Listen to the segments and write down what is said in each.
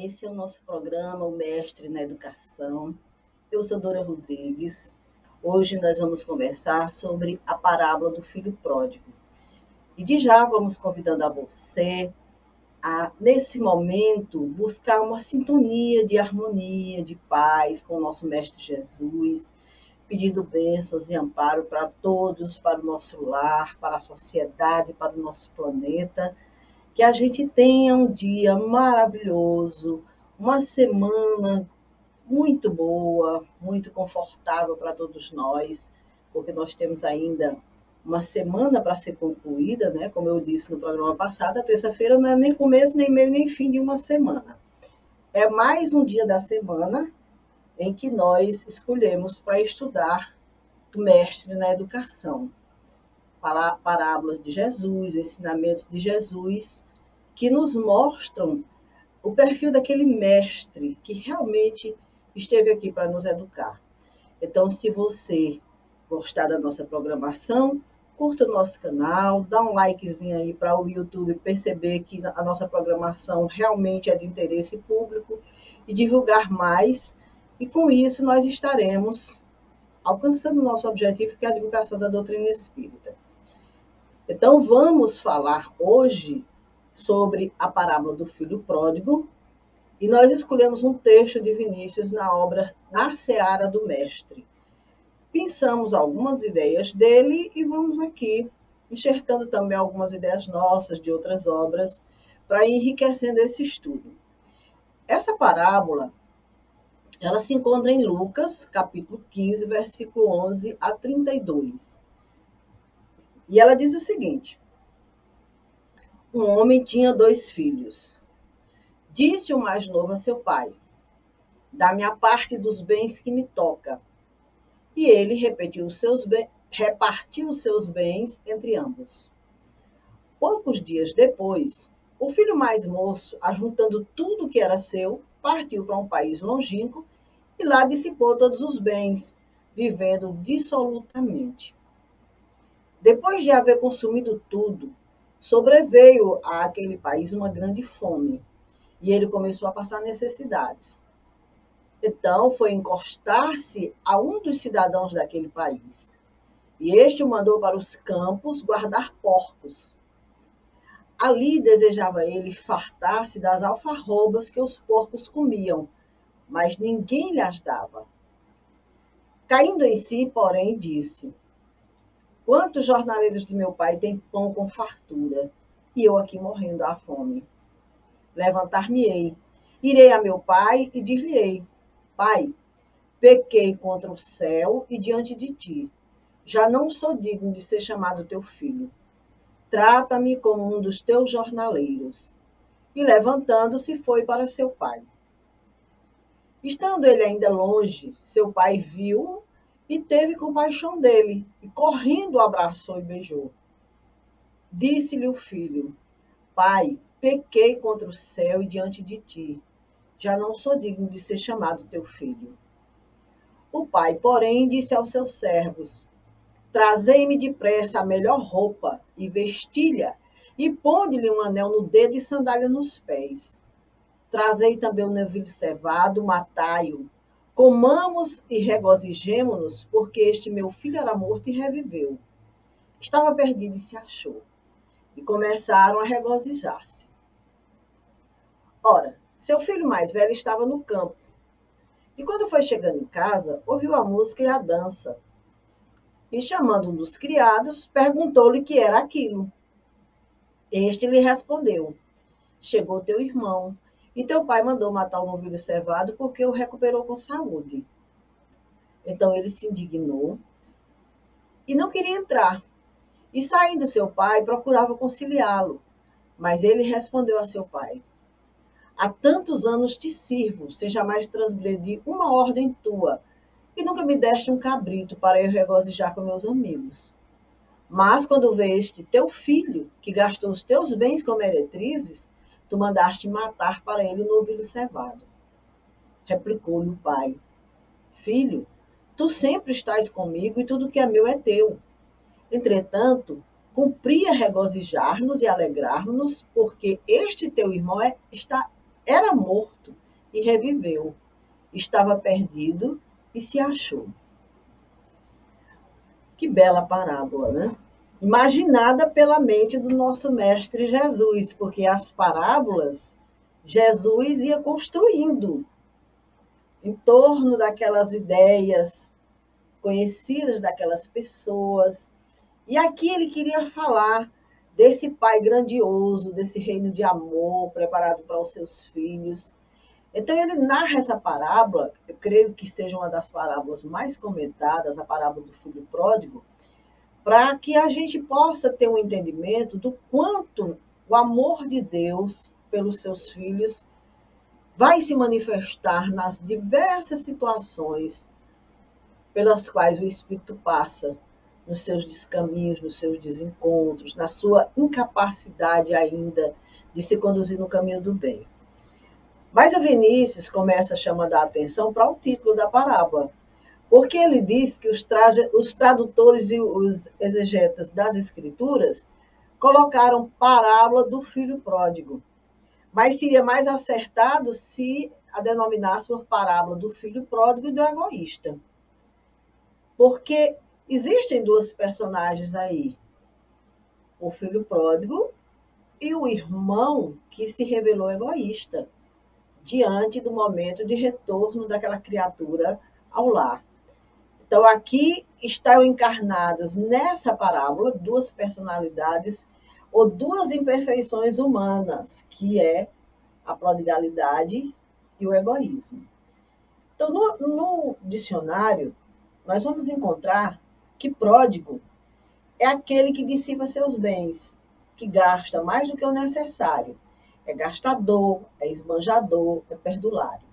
Esse é o nosso programa, o Mestre na Educação. Eu sou Dora Rodrigues. Hoje nós vamos conversar sobre a parábola do filho pródigo. E de já vamos convidando a você a, nesse momento, buscar uma sintonia de harmonia, de paz com o nosso Mestre Jesus, pedindo bênçãos e amparo para todos, para o nosso lar, para a sociedade, para o nosso planeta que a gente tenha um dia maravilhoso, uma semana muito boa, muito confortável para todos nós, porque nós temos ainda uma semana para ser concluída, né? Como eu disse no programa passado, a terça-feira não é nem começo, nem meio, nem fim de uma semana. É mais um dia da semana em que nós escolhemos para estudar o mestre na educação. Parábolas de Jesus, ensinamentos de Jesus, que nos mostram o perfil daquele mestre que realmente esteve aqui para nos educar. Então, se você gostar da nossa programação, curta o nosso canal, dá um likezinho aí para o YouTube perceber que a nossa programação realmente é de interesse público e divulgar mais. E com isso nós estaremos alcançando o nosso objetivo, que é a divulgação da doutrina espírita. Então, vamos falar hoje sobre a parábola do filho pródigo, e nós escolhemos um texto de Vinícius na obra Na Seara do Mestre. Pensamos algumas ideias dele e vamos aqui enxertando também algumas ideias nossas de outras obras para enriquecendo esse estudo. Essa parábola, ela se encontra em Lucas, capítulo 15, versículo 11 a 32. E ela diz o seguinte: um homem tinha dois filhos. Disse o mais novo a seu pai: Dá-me a parte dos bens que me toca. E ele repetiu seus repartiu os seus bens entre ambos. Poucos dias depois, o filho mais moço, ajuntando tudo que era seu, partiu para um país longínquo e lá dissipou todos os bens, vivendo dissolutamente. Depois de haver consumido tudo, sobreveio àquele país uma grande fome e ele começou a passar necessidades. Então, foi encostar-se a um dos cidadãos daquele país. E este o mandou para os campos guardar porcos. Ali desejava ele fartar-se das alfarrobas que os porcos comiam, mas ninguém lhe as dava. Caindo em si, porém, disse: Quantos jornaleiros de meu pai têm pão com fartura, e eu aqui morrendo à fome? Levantar-me-ei, irei a meu pai e dir-lhe-ei: Pai, pequei contra o céu e diante de ti. Já não sou digno de ser chamado teu filho. Trata-me como um dos teus jornaleiros. E levantando-se, foi para seu pai. Estando ele ainda longe, seu pai viu e teve compaixão dele, e correndo o abraçou e beijou. Disse-lhe o filho: Pai, pequei contra o céu e diante de ti. Já não sou digno de ser chamado teu filho. O pai, porém, disse aos seus servos: Trazei-me depressa a melhor roupa e vestilha, e ponde-lhe um anel no dedo e sandália nos pés. Trazei também o um novilho cevado, matai-o, Comamos e regozijemo-nos, porque este meu filho era morto e reviveu. Estava perdido e se achou. E começaram a regozijar-se. Ora, seu filho mais velho estava no campo. E quando foi chegando em casa, ouviu a música e a dança. E chamando um dos criados, perguntou-lhe que era aquilo. Este lhe respondeu: Chegou teu irmão e teu pai mandou matar o novilho cevado porque o recuperou com saúde. Então ele se indignou e não queria entrar. E saindo seu pai, procurava conciliá-lo. Mas ele respondeu a seu pai: Há tantos anos te sirvo, sem jamais transgredir uma ordem tua, e nunca me deste um cabrito para eu regozijar com meus amigos. Mas quando veste teu filho, que gastou os teus bens com meretrizes, tu mandaste matar para ele o um novilho cevado. Replicou-lhe o pai: Filho, tu sempre estás comigo e tudo que é meu é teu. Entretanto, cumpria regozijar-nos e alegrar-nos, porque este teu irmão é, está, era morto e reviveu, estava perdido e se achou. Que bela parábola, né? Imaginada pela mente do nosso mestre Jesus, porque as parábolas Jesus ia construindo em torno daquelas ideias conhecidas daquelas pessoas. E aqui ele queria falar desse pai grandioso, desse reino de amor preparado para os seus filhos. Então ele narra essa parábola, eu creio que seja uma das parábolas mais comentadas, a parábola do filho pródigo, para que a gente possa ter um entendimento do quanto o amor de Deus pelos seus filhos vai se manifestar nas diversas situações pelas quais o espírito passa, nos seus descaminhos, nos seus desencontros, na sua incapacidade ainda de se conduzir no caminho do bem. Mas o Vinícius começa chamando a atenção para o título da parábola, porque ele diz que os, os tradutores e os exegetas das Escrituras colocaram parábola do filho pródigo, mas seria mais acertado se a denominasse por parábola do filho pródigo e do egoísta. Porque existem duas personagens aí: o filho pródigo e o irmão que se revelou egoísta diante do momento de retorno daquela criatura ao lar. Então, aqui estão encarnados nessa parábola duas personalidades ou duas imperfeições humanas, que é a prodigalidade e o egoísmo. Então, no, no dicionário, nós vamos encontrar que pródigo é aquele que dissipa seus bens, que gasta mais do que o necessário. É gastador, é esbanjador, é perdulário.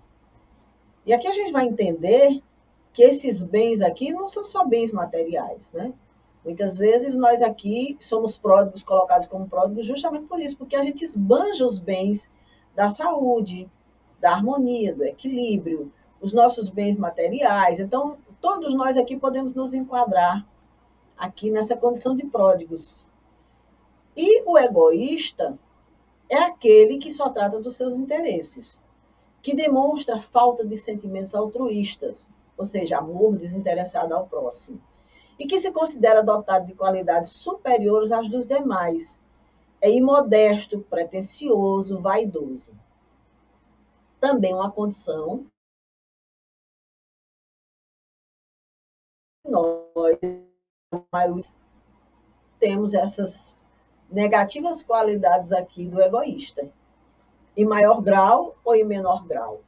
E aqui a gente vai entender que esses bens aqui não são só bens materiais, né? Muitas vezes nós aqui somos pródigos, colocados como pródigos justamente por isso, porque a gente esbanja os bens da saúde, da harmonia, do equilíbrio, os nossos bens materiais. Então, todos nós aqui podemos nos enquadrar aqui nessa condição de pródigos. E o egoísta é aquele que só trata dos seus interesses, que demonstra falta de sentimentos altruístas, ou seja, amor desinteressado ao próximo e que se considera dotado de qualidades superiores às dos demais. É imodesto, pretensioso, vaidoso. Também uma condição nós temos essas negativas qualidades aqui do egoísta, em maior grau ou em menor grau.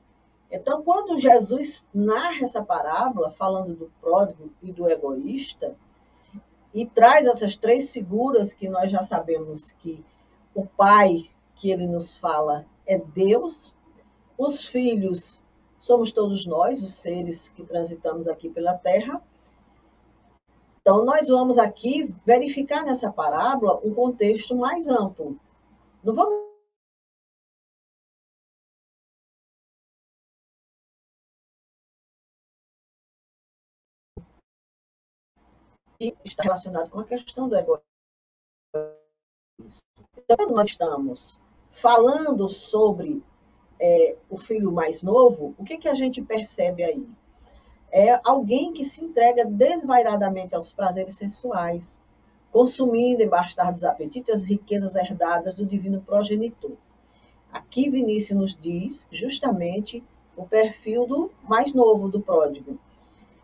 Então, quando Jesus narra essa parábola, falando do pródigo e do egoísta, e traz essas três figuras que nós já sabemos que o pai que ele nos fala é Deus, os filhos somos todos nós, os seres que transitamos aqui pela terra. Então, nós vamos aqui verificar nessa parábola um contexto mais amplo. Não vamos está relacionado com a questão do egoísmo. Então, nós estamos falando sobre é, o filho mais novo, o que, que a gente percebe aí? É alguém que se entrega desvairadamente aos prazeres sensuais, consumindo embaixo dos apetites as riquezas herdadas do divino progenitor. Aqui Vinícius nos diz justamente o perfil do mais novo do pródigo,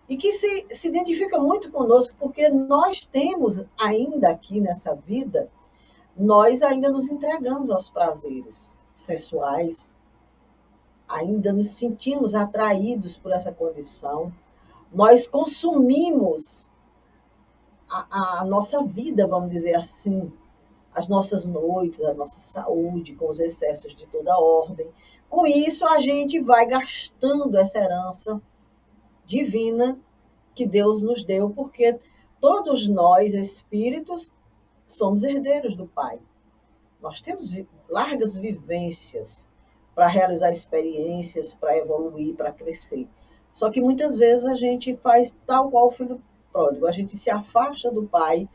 e que se, se identifica muito conosco, porque nós temos ainda aqui nessa vida, nós ainda nos entregamos aos prazeres sexuais, ainda nos sentimos atraídos por essa condição, nós consumimos a, a nossa vida, vamos dizer assim, as nossas noites, a nossa saúde, com os excessos de toda ordem, Com isso, a gente vai gastando essa herança divina que Deus nos deu, porque todos nós, espíritos, somos herdeiros do Pai. Nós temos largas vivências para realizar experiências, para evoluir, para crescer. Só que muitas vezes a gente faz tal qual o filho pródigo, a gente se afasta do pai.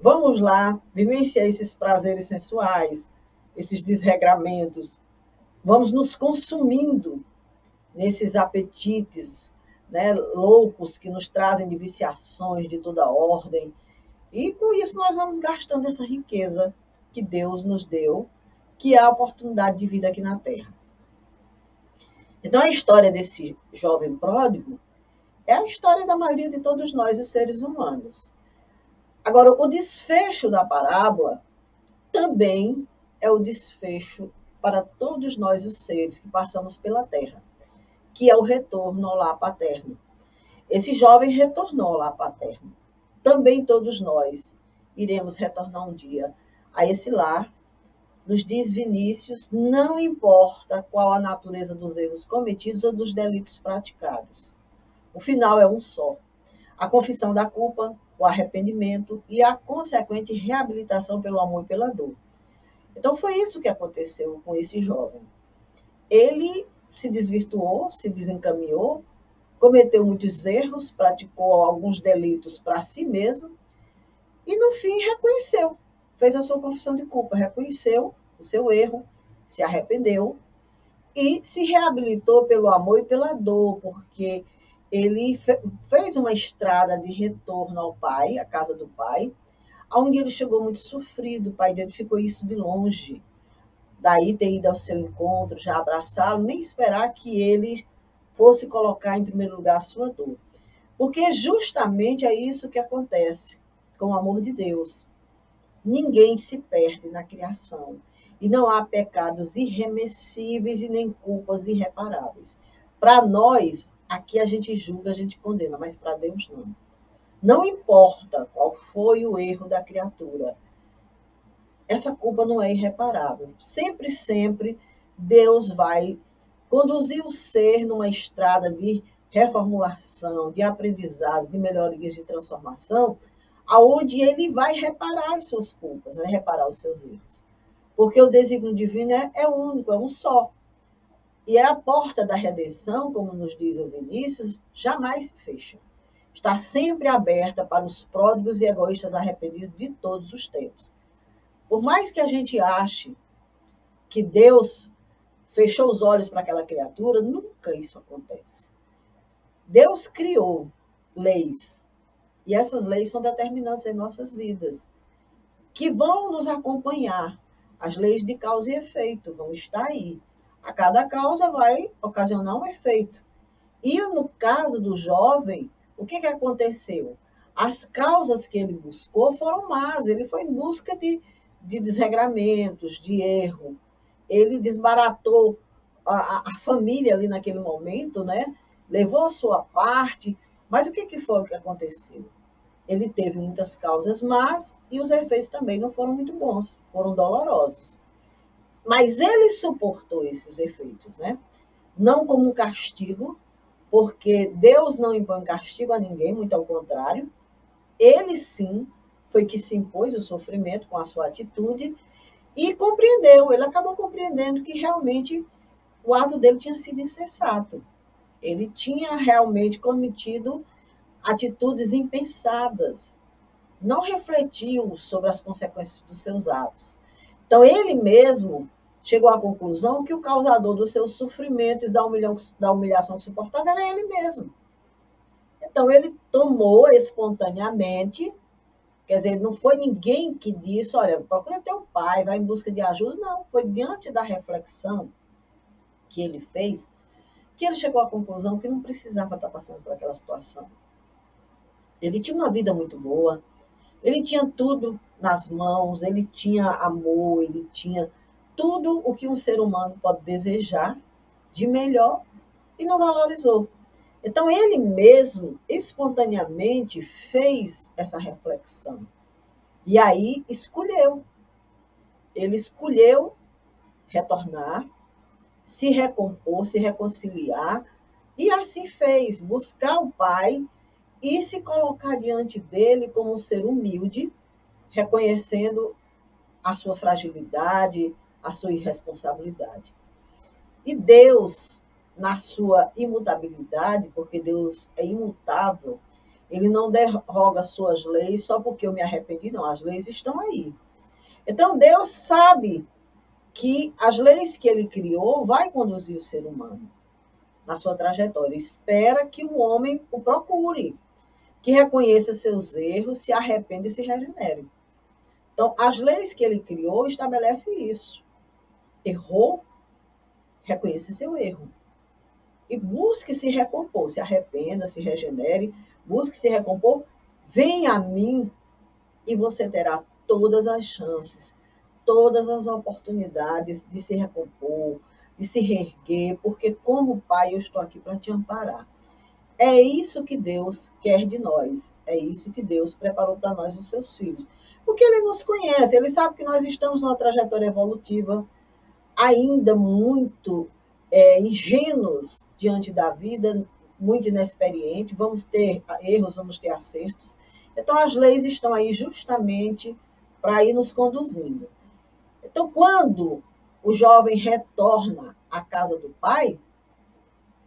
Vamos lá, vivenciar esses prazeres sensuais, esses desregramentos. Vamos nos consumindo nesses apetites né, loucos que nos trazem de viciações de toda ordem. E com isso nós vamos gastando essa riqueza que Deus nos deu, que é a oportunidade de vida aqui na Terra. Então, a história desse jovem pródigo é a história da maioria de todos nós, os seres humanos. Agora, o desfecho da parábola também é o desfecho para todos nós, os seres que passamos pela terra, que é o retorno ao lar paterno. Esse jovem retornou ao lar paterno. Também todos nós iremos retornar um dia a esse lar nos diz Vinícius, não importa qual a natureza dos erros cometidos ou dos delitos praticados. O final é um só: a confissão da culpa, o arrependimento e a consequente reabilitação pelo amor e pela dor. Então foi isso que aconteceu com esse jovem. Ele se desvirtuou, se desencaminhou, cometeu muitos erros, praticou alguns delitos para si mesmo e no fim reconheceu fez a sua confissão de culpa, reconheceu o seu erro, se arrependeu e se reabilitou pelo amor e pela dor, porque ele fez uma estrada de retorno ao pai, à casa do pai, onde ele chegou muito sofrido, o pai identificou isso de longe. Daí ter ido ao seu encontro, já abraçá-lo, nem esperar que ele fosse colocar em primeiro lugar a sua dor. Porque justamente é isso que acontece com o amor de Deus. Ninguém se perde na criação. E não há pecados irremessíveis e nem culpas irreparáveis. Para nós, aqui a gente julga, a gente condena, mas para Deus não. Não importa qual foi o erro da criatura, essa culpa não é irreparável. Sempre, sempre, Deus vai conduzir o ser numa estrada de reformulação, de aprendizado, de melhorias, de transformação, aonde ele vai reparar as suas culpas, vai reparar os seus erros. Porque o desígnio divino é, é único, é um só. E é a porta da redenção, como nos diz o Vinícius, jamais se fecha. Está sempre aberta para os pródigos e egoístas arrependidos de todos os tempos. Por mais que a gente ache que Deus fechou os olhos para aquela criatura, nunca isso acontece. Deus criou leis e essas leis são determinantes em nossas vidas, que vão nos acompanhar. As leis de causa e efeito vão estar aí. A cada causa vai ocasionar um efeito. E no caso do jovem, o que, que aconteceu? As causas que ele buscou foram más. Ele foi em busca de, de desregramentos, de erro. Ele desbaratou a, a família ali naquele momento, né? Levou a sua parte. Mas o que, que foi que aconteceu? Ele teve muitas causas más e os efeitos também não foram muito bons, foram dolorosos. Mas ele suportou esses efeitos, né? Não como um castigo, porque Deus não impõe castigo a ninguém, muito ao contrário. Ele sim foi que se impôs o sofrimento com a sua atitude e compreendeu, ele acabou compreendendo que realmente o ato dele tinha sido insensato. Ele tinha realmente cometido atitudes impensadas, não refletiu sobre as consequências dos seus atos. Então, ele mesmo chegou à conclusão que o causador dos seus sofrimentos, da, da humilhação que era ele mesmo. Então, ele tomou espontaneamente, quer dizer, não foi ninguém que disse, olha, procura teu pai, vai em busca de ajuda. Não, foi diante da reflexão que ele fez, que ele chegou à conclusão que não precisava estar passando por aquela situação. Ele tinha uma vida muito boa, ele tinha tudo nas mãos, ele tinha amor, ele tinha tudo o que um ser humano pode desejar de melhor e não valorizou. Então, ele mesmo, espontaneamente, fez essa reflexão. E aí escolheu. Ele escolheu retornar, se recompor, se reconciliar, e assim fez, buscar o pai e se colocar diante dele como um ser humilde, reconhecendo a sua fragilidade, a sua irresponsabilidade. E Deus, na sua imutabilidade, porque Deus é imutável, ele não derroga suas leis só porque eu me arrependi, não, as leis estão aí. Então Deus sabe que as leis que ele criou vai conduzir o ser humano na sua trajetória. Espera que o homem o procure, que reconheça seus erros, se arrependa e se regenere. Então, as leis que ele criou estabelecem isso. Errou, reconheça seu erro. E busque se recompor, se arrependa, se regenere, busque se recompor, venha a mim e você terá todas as chances, todas as oportunidades de se recompor, de se reerguer, porque como pai eu estou aqui para te amparar. É isso que Deus quer de nós. É isso que Deus preparou para nós, os seus filhos. Porque Ele nos conhece, Ele sabe que nós estamos numa trajetória evolutiva ainda muito é, ingênuos diante da vida, muito inexperiente. Vamos ter erros, vamos ter acertos. Então, as leis estão aí justamente para ir nos conduzindo. Então, quando o jovem retorna à casa do pai,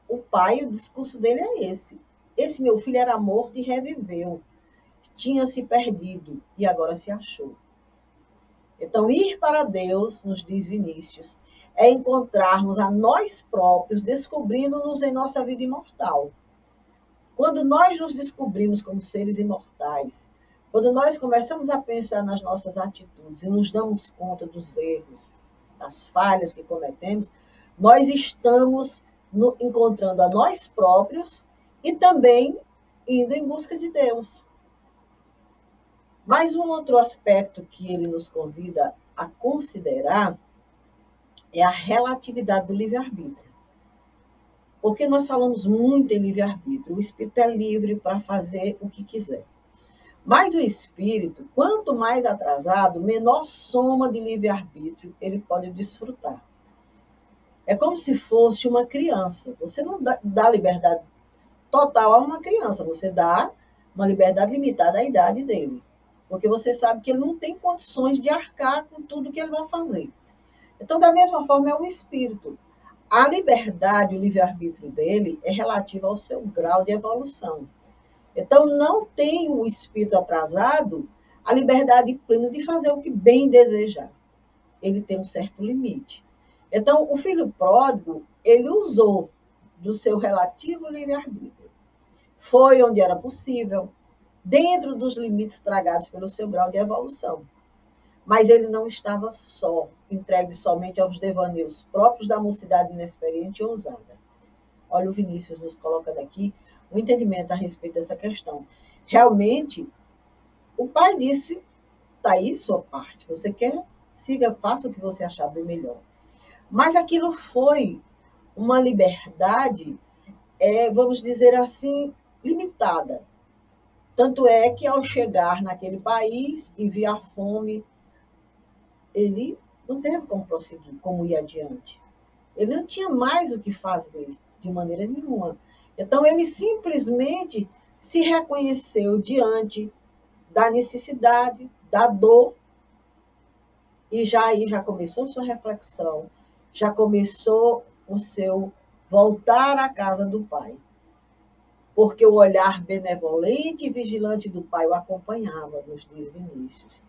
o pai, o discurso dele é esse. Esse meu filho era morto e reviveu. Tinha se perdido e agora se achou. Então, ir para Deus, nos diz Vinícius, é encontrarmos a nós próprios, descobrindo-nos em nossa vida imortal. Quando nós nos descobrimos como seres imortais, quando nós começamos a pensar nas nossas atitudes e nos damos conta dos erros, das falhas que cometemos, nós estamos no, encontrando a nós próprios e também indo em busca de Deus. Mas um outro aspecto que ele nos convida a considerar é a relatividade do livre-arbítrio. Porque nós falamos muito em livre-arbítrio. O espírito é livre para fazer o que quiser. Mas o espírito, quanto mais atrasado, menor soma de livre-arbítrio ele pode desfrutar. É como se fosse uma criança. Você não dá, dá liberdade total a uma criança, você dá uma liberdade limitada à idade dele. Porque você sabe que ele não tem condições de arcar com tudo que ele vai fazer. Então, da mesma forma, é o espírito. A liberdade, o livre-arbítrio dele é relativa ao seu grau de evolução. Então, não tem o espírito atrasado a liberdade plena de fazer o que bem desejar. Ele tem um certo limite. Então, o filho pródigo, ele usou do seu relativo livre-arbítrio. Foi onde era possível, dentro dos limites tragados pelo seu grau de evolução. Mas ele não estava só, entregue somente aos devaneios próprios da mocidade inexperiente e ousada. Olha, o Vinícius nos coloca daqui o um entendimento a respeito dessa questão. Realmente, o pai disse: está aí sua parte. Você quer? Siga, faça o que você achar bem melhor. Mas aquilo foi uma liberdade, é, vamos dizer assim, limitada. Tanto é que ao chegar naquele país e ver a fome, ele não teve como prosseguir, como ir adiante. Ele não tinha mais o que fazer, de maneira nenhuma. Então, ele simplesmente se reconheceu diante da necessidade, da dor, e já aí já começou sua reflexão já começou o seu voltar à casa do pai. Porque o olhar benevolente e vigilante do pai o acompanhava, nos diz Vinícius,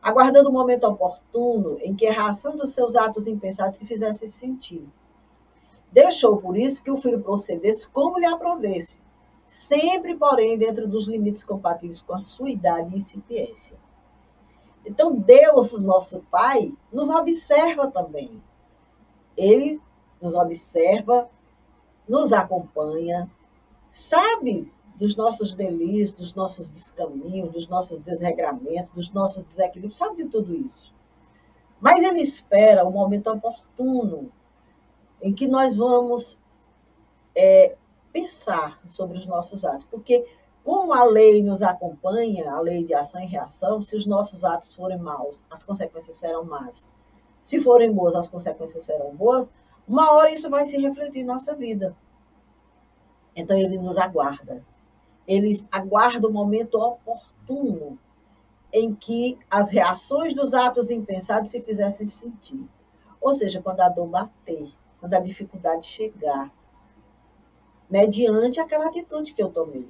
aguardando o momento oportuno em que a reação dos seus atos impensados se fizesse sentido. Deixou, por isso, que o filho procedesse como lhe aprovesse, sempre, porém, dentro dos limites compatíveis com a sua idade e incipiência. Então, Deus, nosso Pai, nos observa também ele nos observa, nos acompanha, sabe dos nossos delírios, dos nossos descaminhos, dos nossos desregramentos, dos nossos desequilíbrios, sabe de tudo isso. Mas ele espera o momento oportuno em que nós vamos é, pensar sobre os nossos atos, porque como a lei nos acompanha, a lei de ação e reação, se os nossos atos forem maus, as consequências serão más. Se forem boas, as consequências serão boas. uma hora isso vai se refletir em nossa vida. Então ele nos aguarda. Ele aguarda o momento oportuno em que as reações dos atos impensados se fizessem sentir. Ou seja, quando a dor bater, quando a dificuldade chegar, mediante aquela atitude que eu tomei.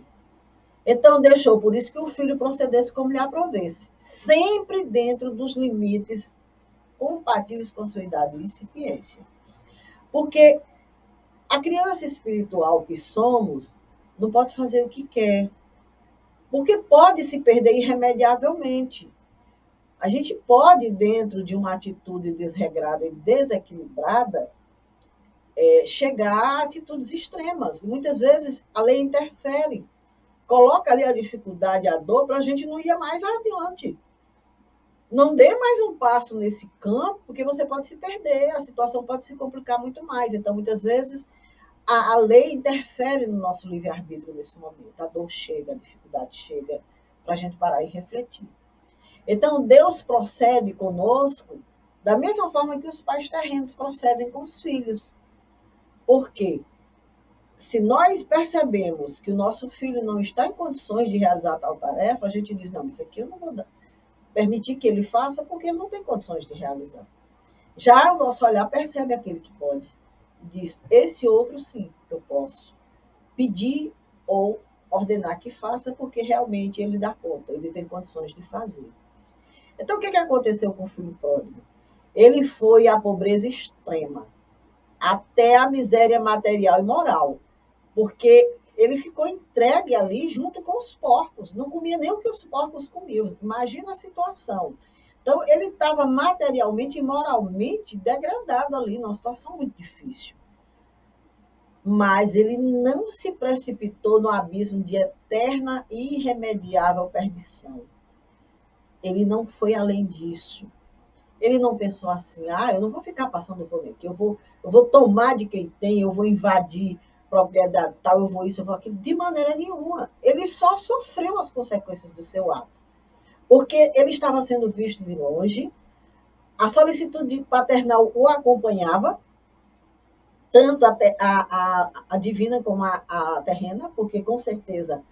Então, deixou por isso que o filho procedesse como lhe aprovesse, sempre dentro dos limites compatíveis com sua idade e incipiência. Porque a criança espiritual que somos não pode fazer o que quer, porque pode se perder irremediavelmente. A gente pode, dentro de uma atitude desregrada e desequilibrada, é, chegar a atitudes extremas. Muitas vezes a lei interfere, coloca ali a dificuldade, a dor, para a gente não ir mais adiante. Não dê mais um passo nesse campo, porque você pode se perder, a situação pode se complicar muito mais. Então, muitas vezes, a, a lei interfere no nosso livre-arbítrio nesse momento. A dor chega, a dificuldade chega, para a gente parar e refletir. Então, Deus procede conosco da mesma forma que os pais terrenos procedem com os filhos. Por quê? Se nós percebemos que o nosso filho não está em condições de realizar tal tarefa, a gente diz: não, isso aqui eu não vou permitir que ele faça porque ele não tem condições de realizar. Já o nosso olhar percebe aquele que pode diz: esse outro sim, eu posso pedir ou ordenar que faça, porque realmente ele dá conta, ele tem condições de fazer. Então, o que, que aconteceu com o filho pródigo? Ele foi à pobreza extrema, até a miséria material e moral, porque ele ficou entregue ali junto com os porcos, não comia nem o que os porcos comiam. Imagina a situação. Então, ele estava materialmente e moralmente degradado ali, numa situação muito difícil. Mas ele não se precipitou no abismo de eterna e irremediável perdição. Ele não foi além disso. Ele não pensou assim, ah, eu não vou ficar passando fome aqui, eu vou, eu vou tomar de quem tem, eu vou invadir propriedade tal, eu vou isso, eu vou aquilo. De maneira nenhuma. Ele só sofreu as consequências do seu ato porque ele estava sendo visto de longe, a solicitude paternal o acompanhava, tanto a, a, a divina como a, a terrena, porque com certeza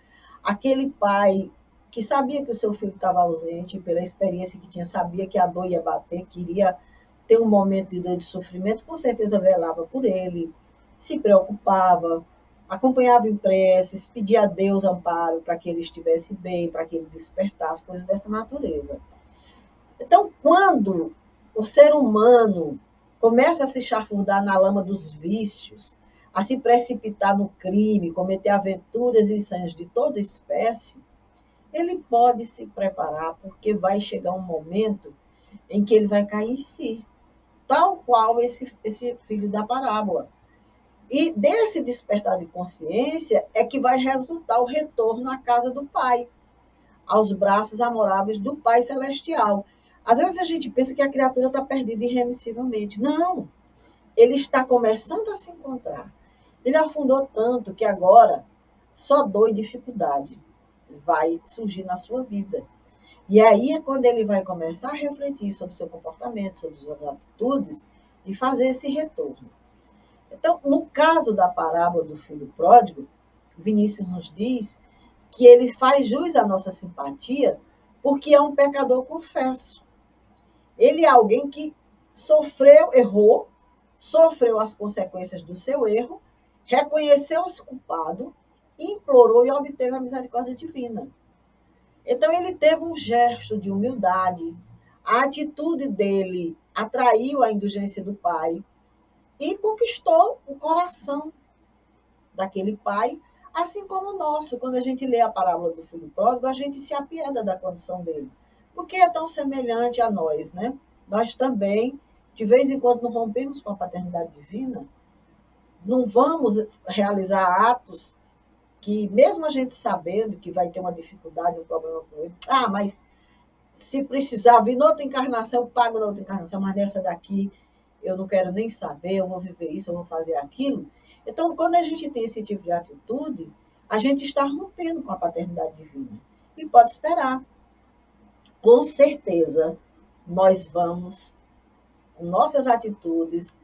aquele pai que sabia que o seu filho estava ausente, pela experiência que tinha, sabia que a dor ia bater, queria ter um momento de dor de sofrimento, com certeza velava por ele, se preocupava, acompanhava em preces, pedia a Deus amparo para que ele estivesse bem, para que ele despertasse, coisas dessa natureza. Então, quando o ser humano começa a se chafurdar na lama dos vícios, a se precipitar no crime, cometer aventuras e sonhos de toda espécie, ele pode se preparar, porque vai chegar um momento em que ele vai cair em si, tal qual esse, esse filho da parábola. E desse despertar de consciência é que vai resultar o retorno à casa do Pai, aos braços amoráveis do Pai Celestial. Às vezes a gente pensa que a criatura está perdida irremissivelmente. Não! Ele está começando a se encontrar. Ele afundou tanto que agora só dor e dificuldade vai surgir na sua vida. E aí é quando ele vai começar a refletir sobre seu comportamento, sobre suas atitudes e fazer esse retorno. Então, no caso da parábola do filho pródigo, Vinícius nos diz que ele faz jus à nossa simpatia porque é um pecador confesso. Ele é alguém que sofreu, errou, sofreu as consequências do seu erro, reconheceu-se culpado, implorou e obteve a misericórdia divina. Então ele teve um gesto de humildade, a atitude dele atraiu a indulgência do pai, e conquistou o coração daquele pai, assim como o nosso. Quando a gente lê a parábola do filho pródigo, a gente se apieda da condição dele, porque é tão semelhante a nós, né? Nós também, de vez em quando, não rompemos com a paternidade divina, não vamos realizar atos que, mesmo a gente sabendo que vai ter uma dificuldade, um problema com ele, ah, mas se precisar vir noutra encarnação, eu pago na outra encarnação, mas nessa daqui eu não quero nem saber, eu vou viver isso, eu vou fazer aquilo. Então, quando a gente tem esse tipo de atitude, a gente está rompendo com a paternidade divina. E pode esperar. Com certeza, nós vamos, com nossas atitudes,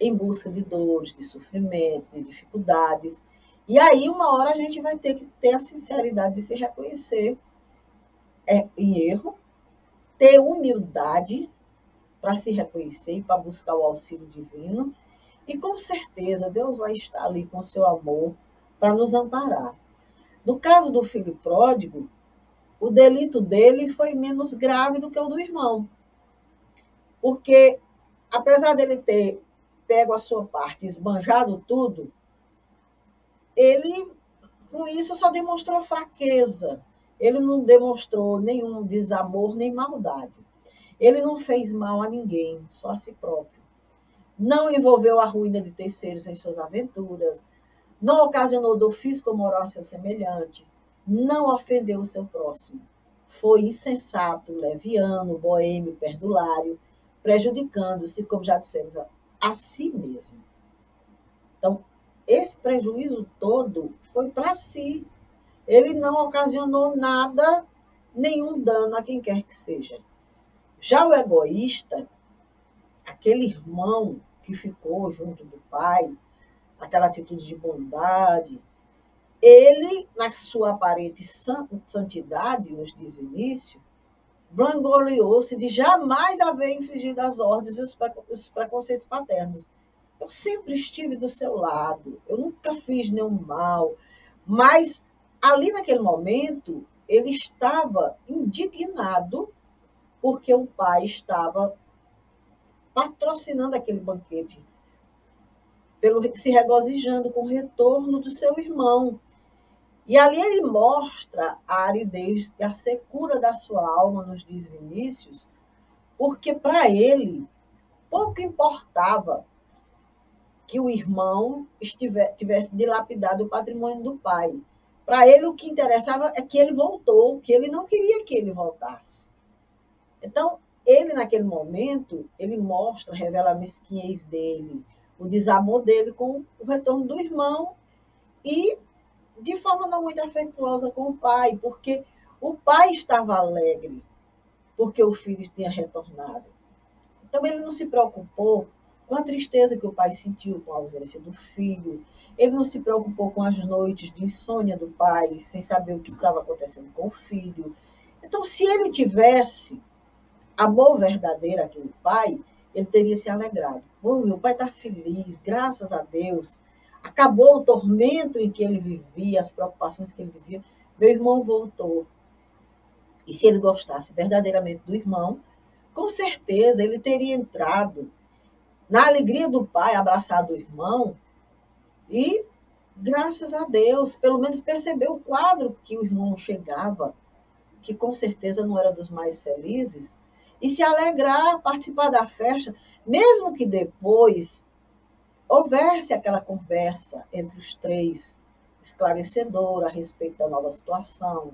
em busca de dores, de sofrimentos, de dificuldades. E aí, uma hora, a gente vai ter que ter a sinceridade de se reconhecer é, em erro, ter humildade para se reconhecer para buscar o auxílio divino. E com certeza Deus vai estar ali com seu amor para nos amparar. No caso do filho pródigo, o delito dele foi menos grave do que o do irmão. Porque, apesar dele ter pego a sua parte, esbanjado tudo, ele, com isso, só demonstrou fraqueza. Ele não demonstrou nenhum desamor nem maldade. Ele não fez mal a ninguém, só a si próprio. Não envolveu a ruína de terceiros em suas aventuras. Não ocasionou dor física ou moral a seu semelhante. Não ofendeu o seu próximo. Foi insensato, leviano, boêmio, perdulário, prejudicando-se, como já dissemos, a, si mesmo. Então, esse prejuízo todo foi para si. Ele não ocasionou nada, nenhum dano a quem quer que seja. Já o egoísta, aquele irmão que ficou junto do pai, aquela atitude de bondade, ele, na sua aparente santidade, nos diz Vinícius, vangloriou-se de jamais haver infligido as ordens e os preconceitos paternos. Eu sempre estive do seu lado, eu nunca fiz nenhum mal, mas ali naquele momento ele estava indignado porque o pai estava patrocinando aquele banquete, pelo, se regozijando com o retorno do seu irmão. E ali ele mostra a aridez e a secura da sua alma, nos diz Vinícius, porque para ele pouco importava que o irmão tivesse dilapidado o patrimônio do pai. Para ele, o que interessava é que ele voltou, que ele não queria que ele voltasse. Então, ele, naquele momento, ele mostra, revela a mesquinhez dele, o desamor dele com o retorno do irmão e de forma não muito afetuosa com o pai, porque o pai estava alegre porque o filho tinha retornado. Então, ele não se preocupou com a tristeza que o pai sentiu com a ausência do filho. Ele não se preocupou com as noites de insônia do pai, sem saber o que estava acontecendo com o filho. Então, se ele tivesse amor verdadeiro àquele pai, ele teria se alegrado. Oh, meu pai está feliz, graças a Deus. Acabou o tormento em que ele vivia, as preocupações que ele vivia. Meu irmão voltou. E se ele gostasse verdadeiramente do irmão, com certeza ele teria entrado na alegria do pai, abraçado o irmão, e, graças a Deus, pelo menos percebeu o quadro que o irmão chegava, que com certeza não era dos mais felizes, e se alegrar, participar da festa, mesmo que depois houvesse aquela conversa entre os três, esclarecedora a respeito da nova situação,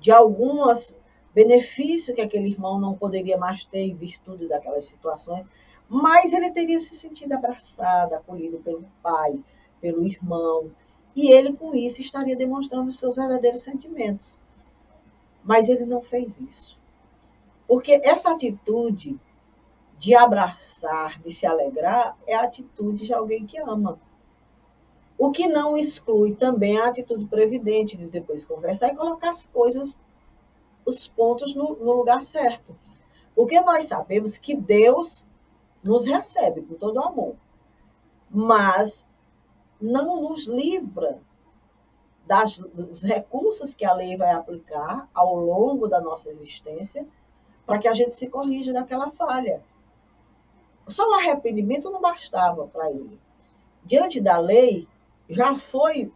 de alguns benefícios que aquele irmão não poderia mais ter em virtude daquelas situações, mas ele teria se sentido abraçado, acolhido pelo pai, pelo irmão, e ele com isso estaria demonstrando os seus verdadeiros sentimentos. Mas ele não fez isso. Porque essa atitude de abraçar, de se alegrar, é a atitude de alguém que ama. O que não exclui também a atitude previdente de depois conversar e colocar as coisas, os pontos no, no lugar certo. Porque nós sabemos que Deus nos recebe com todo amor, mas não nos livra das, dos recursos que a lei vai aplicar ao longo da nossa existência para que a gente se corrija daquela falha. Só o arrependimento não bastava para ele. Diante da lei, já foi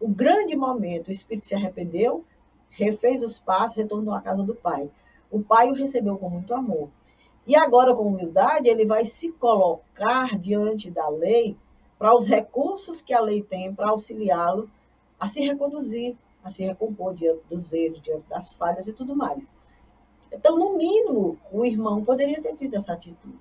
o grande momento. O Espírito se arrependeu, refez os passos, retornou à casa do Pai. O Pai o recebeu com muito amor. E agora, com humildade, ele vai se colocar diante da lei para os recursos que a lei tem para auxiliá-lo a se reconduzir, a se recompor diante dos erros, diante das falhas e tudo mais. Então, no mínimo, o irmão poderia ter tido essa atitude.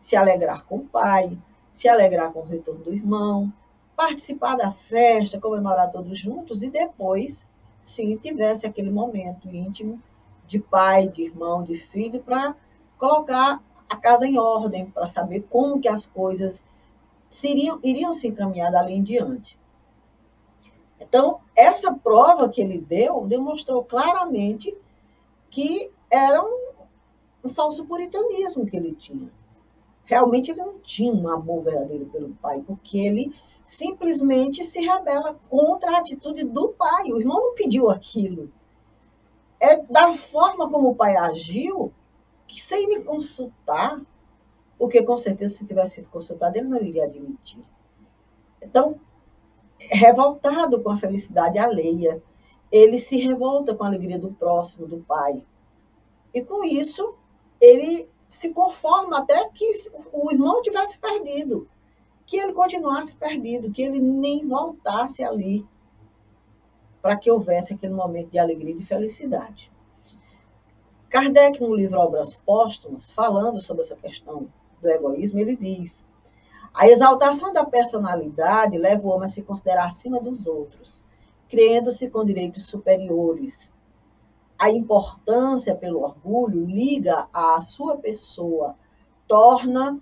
Se alegrar com o pai, se alegrar com o retorno do irmão, participar da festa, comemorar todos juntos e depois, sim, tivesse aquele momento íntimo de pai, de irmão, de filho, para colocar a casa em ordem, para saber como que as coisas iriam, iriam se encaminhar dali em diante. Então, essa prova que ele deu demonstrou claramente que era um, um falso puritanismo que ele tinha. Realmente ele não tinha um amor verdadeiro pelo pai, porque ele simplesmente se rebela contra a atitude do pai. O irmão não pediu aquilo. É da forma como o pai agiu, que sem me consultar, porque com certeza se tivesse sido consultado, ele não iria admitir. Então, revoltado com a felicidade alheia, ele se revolta com a alegria do próximo, do pai. E com isso, ele se conforma até que o irmão tivesse perdido, que ele continuasse perdido, que ele nem voltasse ali, para que houvesse aquele momento de alegria e de felicidade. Kardec, no livro Obras Póstumas, falando sobre essa questão do egoísmo, ele diz: a exaltação da personalidade leva o homem a se considerar acima dos outros, crendo-se com direitos superiores. A importância pelo orgulho liga a sua pessoa, torna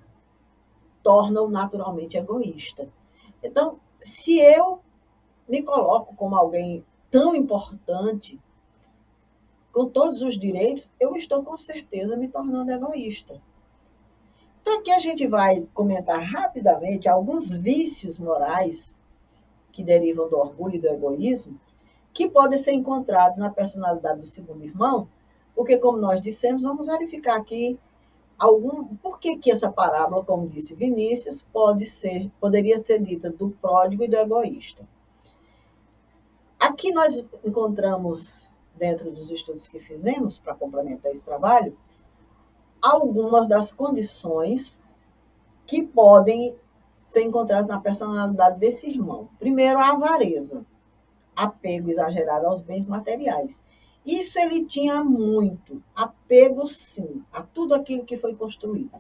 torna-o naturalmente egoísta. Então, se eu me coloco como alguém tão importante, com todos os direitos, eu estou com certeza me tornando egoísta. Então, aqui a gente vai comentar rapidamente alguns vícios morais que derivam do orgulho e do egoísmo, que podem ser encontrados na personalidade do segundo irmão, porque, como nós dissemos, vamos verificar aqui algum. Por que, que essa parábola, como disse Vinícius, pode ser, poderia ser dita do pródigo e do egoísta. Aqui nós encontramos, dentro dos estudos que fizemos para complementar esse trabalho, algumas das condições que podem ser encontradas na personalidade desse irmão. Primeiro, a avareza, apego exagerado aos bens materiais. Isso ele tinha muito, apego sim, a tudo aquilo que foi construído.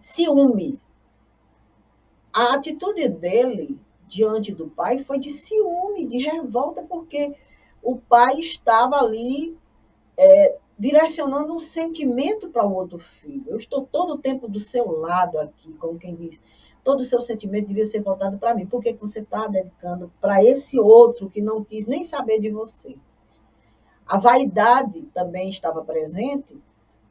Ciúme. A atitude dele diante do pai foi de ciúme, de revolta, porque o pai estava ali é, direcionando um sentimento para o outro filho. Eu estou todo o tempo do seu lado aqui, como quem diz. Todo o seu sentimento devia ser voltado para mim. Por que você está dedicando para esse outro que não quis nem saber de você? A vaidade também estava presente,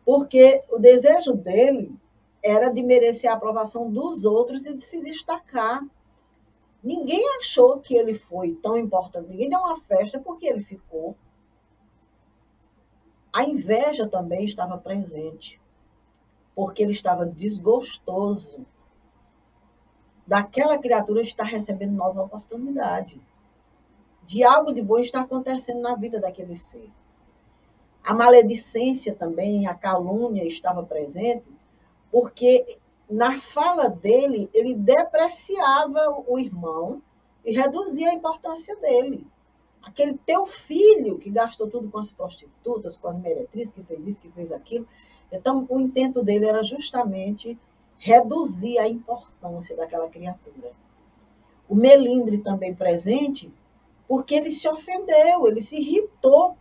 porque o desejo dele era de merecer a aprovação dos outros e de se destacar. Ninguém achou que ele foi tão importante, ninguém deu uma festa porque ele ficou. A inveja também estava presente, porque ele estava desgostoso daquela criatura estar recebendo nova oportunidade, de algo de bom estar acontecendo na vida daquele ser. A maledicência também, a calúnia estava presente, porque na fala dele, ele depreciava o irmão e reduzia a importância dele aquele teu filho que gastou tudo com as prostitutas, com as meretrizes, que fez isso, que fez aquilo. Então, o intento dele era justamente reduzir a importância daquela criatura. O melindre também presente, porque ele se ofendeu, ele se irritou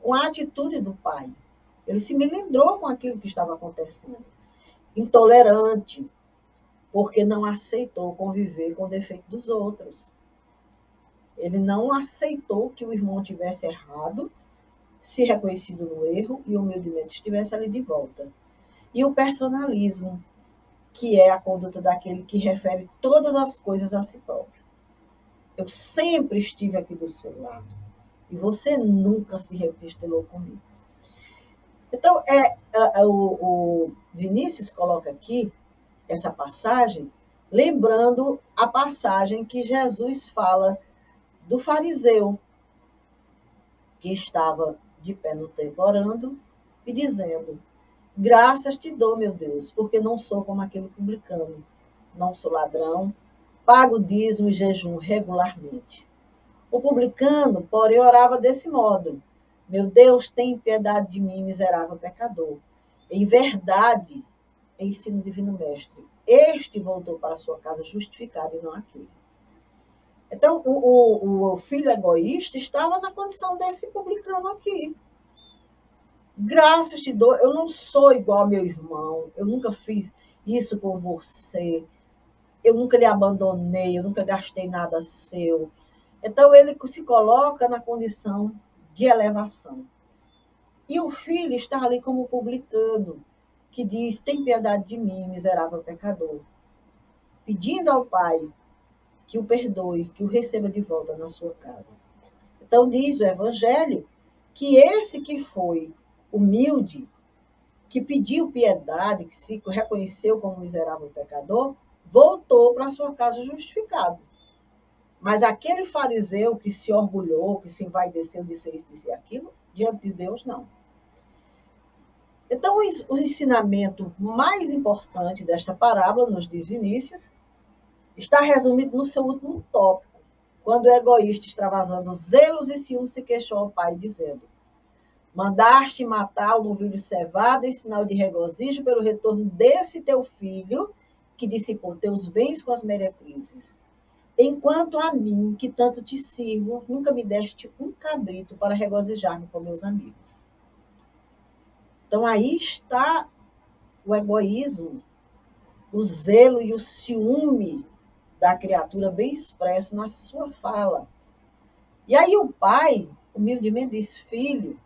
com a atitude do pai. Ele se melindrou com aquilo que estava acontecendo. Intolerante, porque não aceitou conviver com o defeito dos outros. Ele não aceitou que o irmão tivesse errado, se reconhecido no erro e humildemente estivesse ali de volta. E o personalismo, que é a conduta daquele que refere todas as coisas a si próprio. Eu sempre estive aqui do seu lado e você nunca se revestelou comigo. Então, é, o, o Vinícius coloca aqui essa passagem, lembrando a passagem que Jesus fala do fariseu, que estava de pé no templo orando e dizendo: Graças te dou, meu Deus, porque não sou como aquele publicano, não sou ladrão, pago dízimo e jejum regularmente. O publicano, porém, orava desse modo: Meu Deus, tem piedade de mim, miserável pecador. Em verdade, ensino divino mestre, este voltou para sua casa justificado e não aquele. Então, o, o, o filho egoísta estava na condição desse publicano aqui. Graças te dou, eu não sou igual ao meu irmão, eu nunca fiz isso com você. eu nunca lhe abandonei, eu nunca gastei nada seu. Então ele se coloca na condição de elevação. E o filho está ali como publicano, que diz: Tem piedade de mim, miserável pecador. Pedindo ao Pai que o perdoe, que o receba de volta na sua casa. Então diz o Evangelho que esse que foi humilde, que pediu piedade, que se reconheceu como miserável pecador, voltou para sua casa justificado. Mas aquele fariseu que se orgulhou, que se envaideceu de ser isso, ser aquilo, diante de Deus, não. Então, o ensinamento mais importante desta parábola, nos diz Vinícius, está resumido no seu último tópico, quando o egoísta, extravasando zelos e ciúmes, se queixou ao pai, dizendo: Mandaste matar o novilho cevado em sinal de regozijo pelo retorno desse teu filho, que dissipou teus bens com as meretrizes. Enquanto a mim, que tanto te sirvo, nunca me deste um cabrito para regozijar-me com meus amigos. Então aí está o egoísmo, o zelo e o ciúme da criatura bem expresso na sua fala. E aí o pai, humildemente, diz: Filho,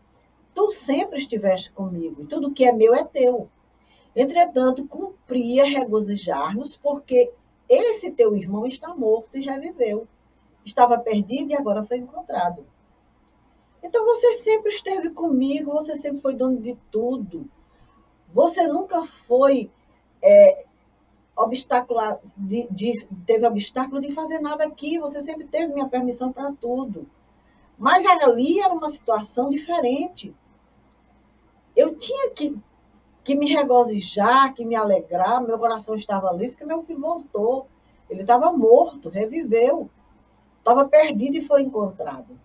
tu sempre estiveste comigo, e tudo que é meu é teu. Entretanto, cumpria regozijar-nos, porque esse teu irmão está morto e reviveu. Estava perdido e agora foi encontrado. Então você sempre esteve comigo, você sempre foi dono de tudo. Você nunca foi é, de, de, teve obstáculo de fazer nada aqui, você sempre teve minha permissão para tudo. Mas ali era uma situação diferente. Eu tinha que, que me regozijar, que me alegrar, meu coração estava livre, porque meu filho voltou. Ele estava morto, reviveu. Estava perdido e foi encontrado.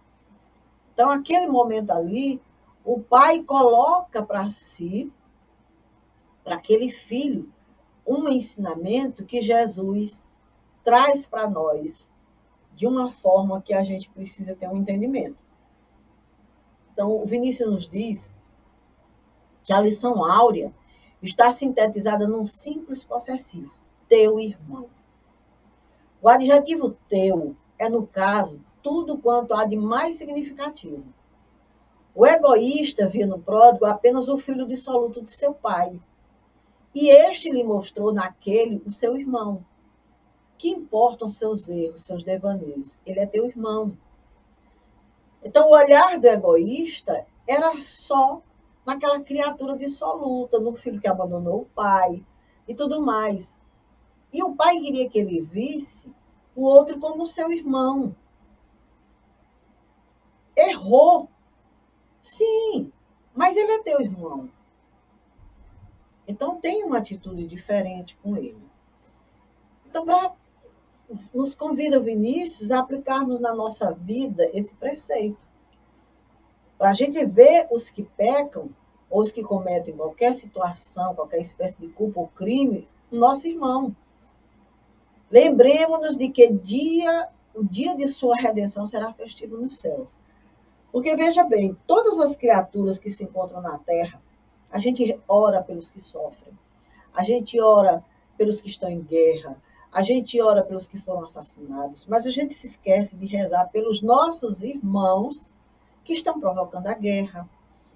Então, aquele momento ali, o pai coloca para si, para aquele filho, um ensinamento que Jesus traz para nós de uma forma que a gente precisa ter um entendimento. Então, o Vinícius nos diz que a lição áurea está sintetizada num simples possessivo: teu irmão. O adjetivo teu é, no caso, tudo quanto há de mais significativo. O egoísta via no pródigo apenas o filho dissoluto de seu pai. E este lhe mostrou naquele o seu irmão. Que importam seus erros, seus devaneios? Ele é teu irmão. Então, o olhar do egoísta era só naquela criatura dissoluta, no filho que abandonou o pai e tudo mais. E o pai queria que ele visse o outro como seu irmão, Errou. Sim, mas ele é teu irmão. Então tem uma atitude diferente com ele. Então, pra, nos convida o Vinícius a aplicarmos na nossa vida esse preceito. Para a gente ver os que pecam, ou os que cometem qualquer situação, qualquer espécie de culpa ou crime, nosso irmão. Lembremos-nos de que dia, o dia de sua redenção será festivo nos céus. Porque veja bem, todas as criaturas que se encontram na Terra, a gente ora pelos que sofrem, a gente ora pelos que estão em guerra, a gente ora pelos que foram assassinados, mas a gente se esquece de rezar pelos nossos irmãos que estão provocando a guerra,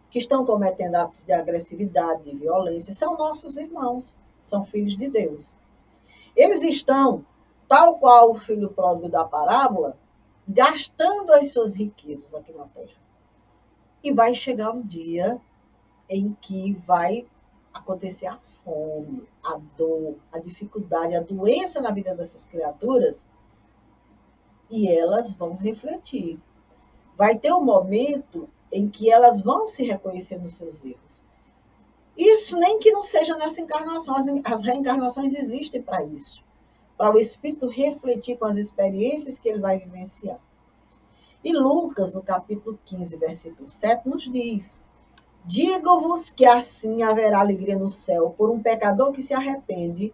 que estão cometendo atos de agressividade, de violência. São nossos irmãos, são filhos de Deus. Eles estão, tal qual o filho pródigo da parábola, gastando as suas riquezas aqui na Terra. E vai chegar um dia em que vai acontecer a fome, a dor, a dificuldade, a doença na vida dessas criaturas, e elas vão refletir. Vai ter um momento em que elas vão se reconhecer nos seus erros. Isso nem que não seja nessa encarnação, as, as reencarnações existem para isso para o espírito refletir com as experiências que ele vai vivenciar. E Lucas, no capítulo 15, versículo 7, nos diz: Digo-vos que assim haverá alegria no céu por um pecador que se arrepende,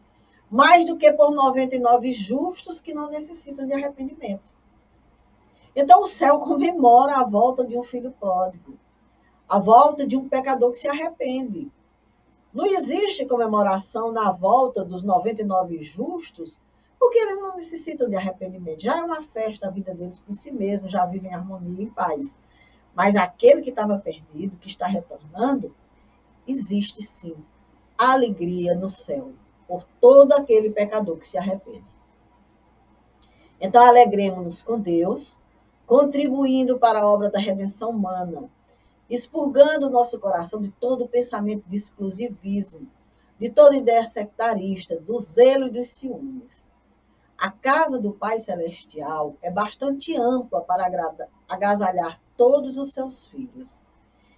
mais do que por 99 justos que não necessitam de arrependimento. Então o céu comemora a volta de um filho pródigo, a volta de um pecador que se arrepende. Não existe comemoração na volta dos 99 justos porque eles não necessitam de arrependimento. Já é uma festa a vida deles por si mesmos, já vivem em harmonia e em paz. Mas aquele que estava perdido, que está retornando, existe sim alegria no céu por todo aquele pecador que se arrepende. Então, alegremos-nos com Deus, contribuindo para a obra da redenção humana, expurgando o nosso coração de todo pensamento de exclusivismo, de toda ideia sectarista, do zelo e dos ciúmes. A casa do Pai Celestial é bastante ampla para agasalhar todos os seus filhos.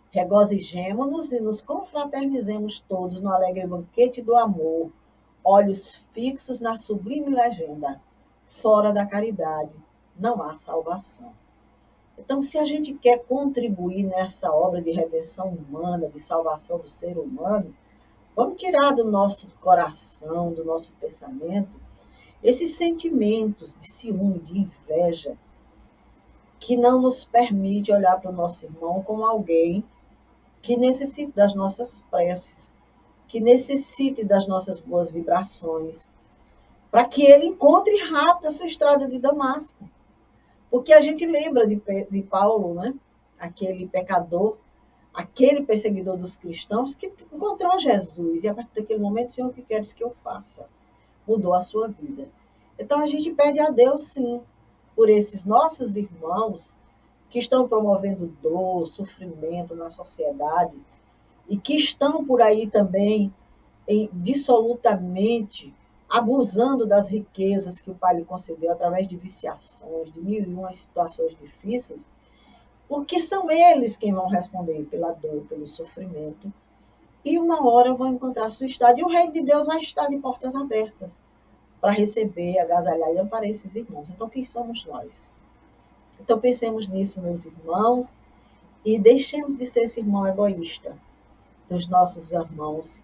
Regozijemo-nos e nos confraternizemos todos no alegre banquete do amor, olhos fixos na sublime legenda: fora da caridade não há salvação. Então, se a gente quer contribuir nessa obra de redenção humana, de salvação do ser humano, vamos tirar do nosso coração, do nosso pensamento, esses sentimentos de ciúme, de inveja, que não nos permite olhar para o nosso irmão como alguém que necessite das nossas preces, que necessite das nossas boas vibrações, para que ele encontre rápido a sua estrada de Damasco. Porque a gente lembra de, de Paulo, né? aquele pecador, aquele perseguidor dos cristãos que encontrou Jesus. E a partir daquele momento, Senhor, o que queres que eu faça? mudou a sua vida. Então a gente pede a Deus sim por esses nossos irmãos que estão promovendo dor, sofrimento na sociedade e que estão por aí também em, dissolutamente abusando das riquezas que o Pai lhe concedeu através de viciações, de mil e uma situações difíceis, porque são eles quem vão responder pela dor, pelo sofrimento e uma hora vão encontrar sua estada. E o reino de Deus vai estar de portas abertas para receber, agasalhar e amparar esses irmãos. Então, quem somos nós? Então, pensemos nisso, meus irmãos, e deixemos de ser esse irmão egoísta dos nossos irmãos,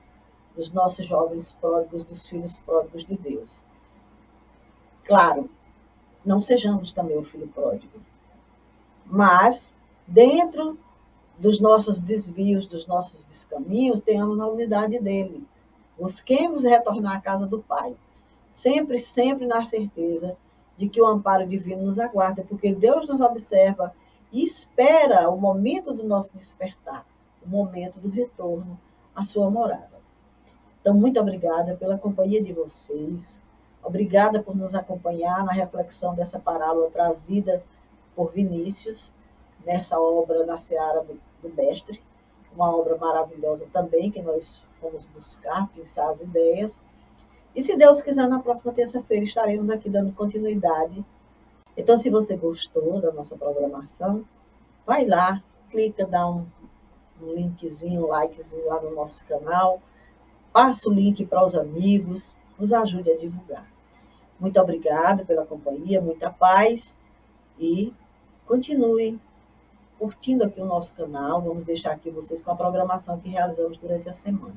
dos nossos jovens pródigos, dos filhos pródigos de Deus. Claro, não sejamos também o filho pródigo, mas dentro dos nossos desvios, dos nossos descaminhos, tenhamos a unidade dele. Busquemos retornar à casa do Pai. Sempre, sempre na certeza de que o amparo divino nos aguarda, porque Deus nos observa e espera o momento do nosso despertar, o momento do retorno à sua morada. Então, muito obrigada pela companhia de vocês. Obrigada por nos acompanhar na reflexão dessa parábola trazida por Vinícius, nessa obra na Seara do do mestre, uma obra maravilhosa também, que nós fomos buscar, pensar as ideias. E se Deus quiser, na próxima terça-feira estaremos aqui dando continuidade. Então, se você gostou da nossa programação, vai lá, clica, dá um, um linkzinho, um likezinho lá no nosso canal, passa o link para os amigos, nos ajude a divulgar. Muito obrigada pela companhia, muita paz e continue curtindo aqui o nosso canal. Vamos deixar aqui vocês com a programação que realizamos durante a semana.